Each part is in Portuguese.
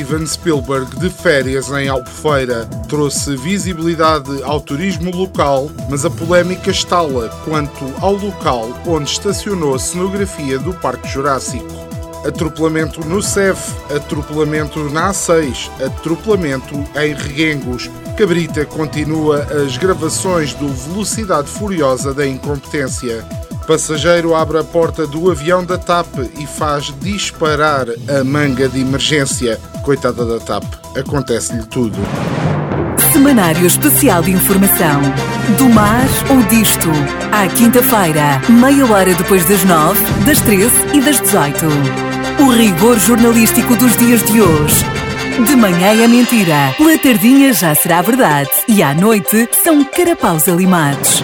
Steven Spielberg de férias em Albufeira trouxe visibilidade ao turismo local, mas a polémica estala quanto ao local onde estacionou a cenografia do Parque Jurássico. Atropelamento no CEF, atropelamento na A6, atropelamento em Reguengos. Cabrita continua as gravações do Velocidade Furiosa da Incompetência. Passageiro abre a porta do avião da TAP e faz disparar a manga de emergência. Coitada da TAP, acontece-lhe tudo. Semanário Especial de Informação. Do mar ou disto. À quinta-feira, meia hora depois das nove, das treze e das dezoito. O rigor jornalístico dos dias de hoje. De manhã é mentira, pela tardinha já será verdade e à noite são carapaus alimados.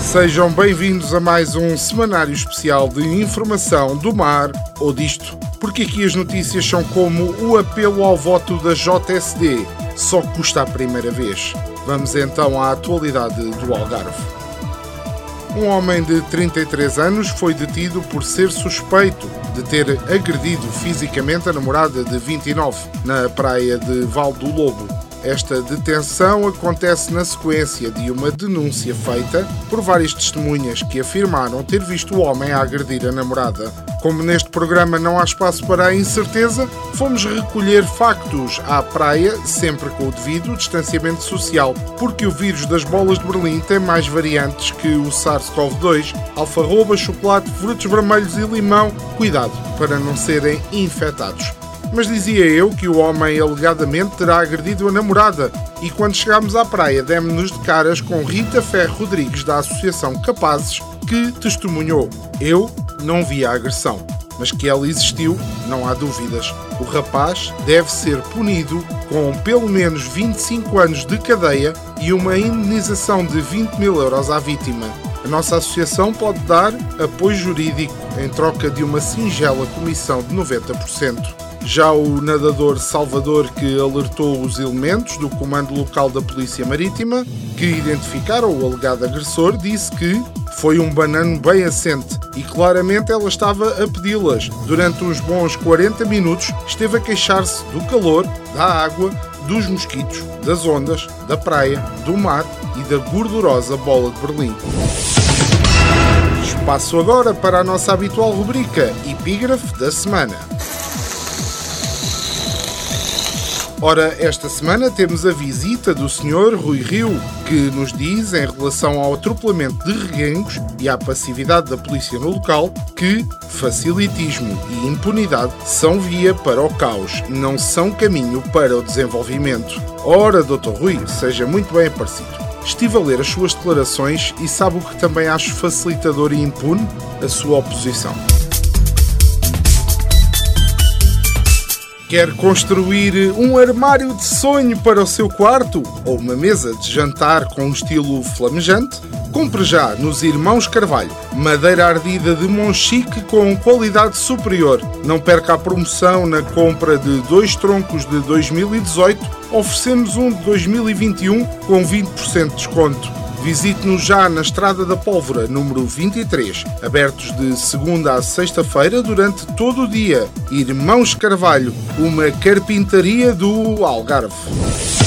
Sejam bem-vindos a mais um semanário especial de informação do mar ou disto, porque aqui as notícias são como o apelo ao voto da JSD, só custa a primeira vez. Vamos então à atualidade do Algarve. Um homem de 33 anos foi detido por ser suspeito de ter agredido fisicamente a namorada de 29 na praia de Val do Lobo. Esta detenção acontece na sequência de uma denúncia feita por várias testemunhas que afirmaram ter visto o homem a agredir a namorada. Como neste programa não há espaço para a incerteza, fomos recolher factos à praia, sempre com o devido distanciamento social, porque o vírus das bolas de Berlim tem mais variantes que o SARS-CoV-2, alfarroba, chocolate, frutos vermelhos e limão. Cuidado para não serem infectados. Mas dizia eu que o homem alegadamente terá agredido a namorada e quando chegámos à praia demos-nos de caras com Rita Ferro Rodrigues da Associação Capazes que testemunhou. Eu não vi a agressão, mas que ela existiu, não há dúvidas. O rapaz deve ser punido com pelo menos 25 anos de cadeia e uma indenização de 20 mil euros à vítima. A nossa associação pode dar apoio jurídico em troca de uma singela comissão de 90%. Já o nadador Salvador, que alertou os elementos do Comando Local da Polícia Marítima, que identificaram o alegado agressor, disse que foi um banano bem assente e claramente ela estava a pedi-las. Durante uns bons 40 minutos esteve a queixar-se do calor, da água, dos mosquitos, das ondas, da praia, do mar e da gordurosa bola de Berlim. Espaço agora para a nossa habitual rubrica Epígrafe da Semana. Ora, esta semana temos a visita do Sr. Rui Rio, que nos diz, em relação ao atropelamento de reguengos e à passividade da polícia no local, que facilitismo e impunidade são via para o caos, não são caminho para o desenvolvimento. Ora, Dr. Rui, seja muito bem aparecido. Estive a ler as suas declarações e sabe o que também acho facilitador e impune? A sua oposição. Quer construir um armário de sonho para o seu quarto ou uma mesa de jantar com um estilo flamejante? Compre já nos Irmãos Carvalho, madeira ardida de Monchique com qualidade superior. Não perca a promoção na compra de dois troncos de 2018. Oferecemos um de 2021 com 20% de desconto. Visite-nos já na Estrada da Pólvora, número 23, abertos de segunda a sexta-feira durante todo o dia. Irmãos Carvalho, uma carpintaria do Algarve.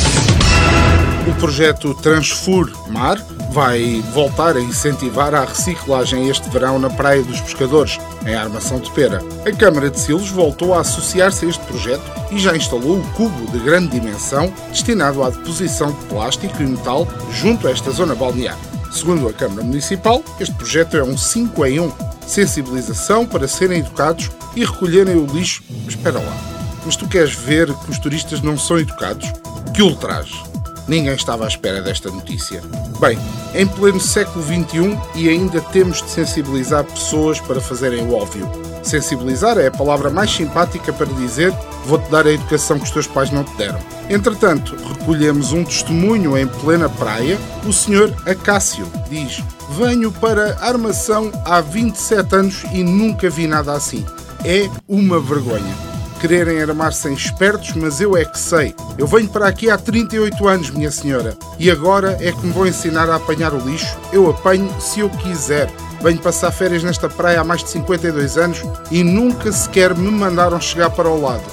O projeto Transfur Mar vai voltar a incentivar a reciclagem este verão na Praia dos Pescadores, em Armação de Pera. A Câmara de Silos voltou a associar-se a este projeto e já instalou o cubo de grande dimensão destinado à deposição de plástico e metal junto a esta zona balnear. Segundo a Câmara Municipal, este projeto é um 5 em 1. Sensibilização para serem educados e recolherem o lixo. Espera lá. Mas tu queres ver que os turistas não são educados? Que ultraje! Ninguém estava à espera desta notícia. Bem, em pleno século XXI e ainda temos de sensibilizar pessoas para fazerem o óbvio. Sensibilizar é a palavra mais simpática para dizer vou-te dar a educação que os teus pais não te deram. Entretanto, recolhemos um testemunho em plena praia. O senhor Acácio diz: Venho para armação há 27 anos e nunca vi nada assim. É uma vergonha quererem armar-se em espertos, mas eu é que sei. Eu venho para aqui há 38 anos, minha senhora, e agora é que me vou ensinar a apanhar o lixo. Eu apanho se eu quiser. Venho passar férias nesta praia há mais de 52 anos e nunca sequer me mandaram chegar para o lado.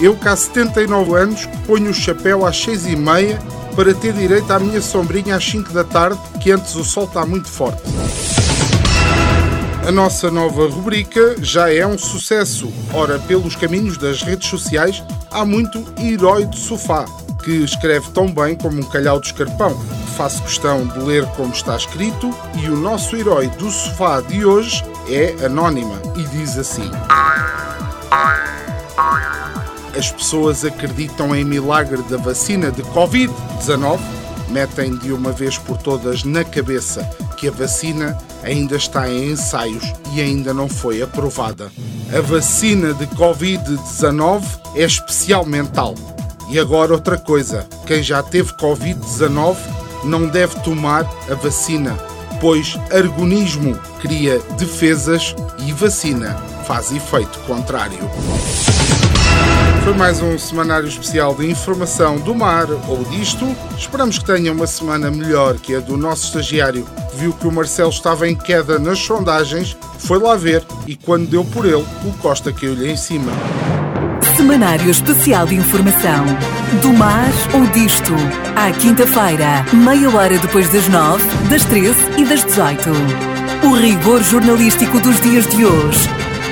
Eu, cá há 79 anos, ponho o chapéu às 6 e meia para ter direito à minha sombrinha às 5 da tarde, que antes o sol está muito forte. A nossa nova rubrica já é um sucesso. Ora, pelos caminhos das redes sociais, há muito herói de sofá, que escreve tão bem como um calhau de escarpão. Faço questão de ler como está escrito e o nosso herói do sofá de hoje é anónima e diz assim: As pessoas acreditam em milagre da vacina de Covid-19? Metem de uma vez por todas na cabeça que a vacina ainda está em ensaios e ainda não foi aprovada. A vacina de Covid-19 é especialmente tal. E agora outra coisa: quem já teve Covid-19 não deve tomar a vacina, pois organismo cria defesas e vacina faz efeito contrário. Foi mais um semanário especial de informação do mar ou disto. Esperamos que tenha uma semana melhor que a do nosso estagiário, que viu que o Marcelo estava em queda nas sondagens, foi lá ver e quando deu por ele, o Costa caiu-lhe em cima. Semanário Especial de Informação. Do mar ou disto. À quinta-feira, meia hora depois das nove, das treze e das dezoito. O rigor jornalístico dos dias de hoje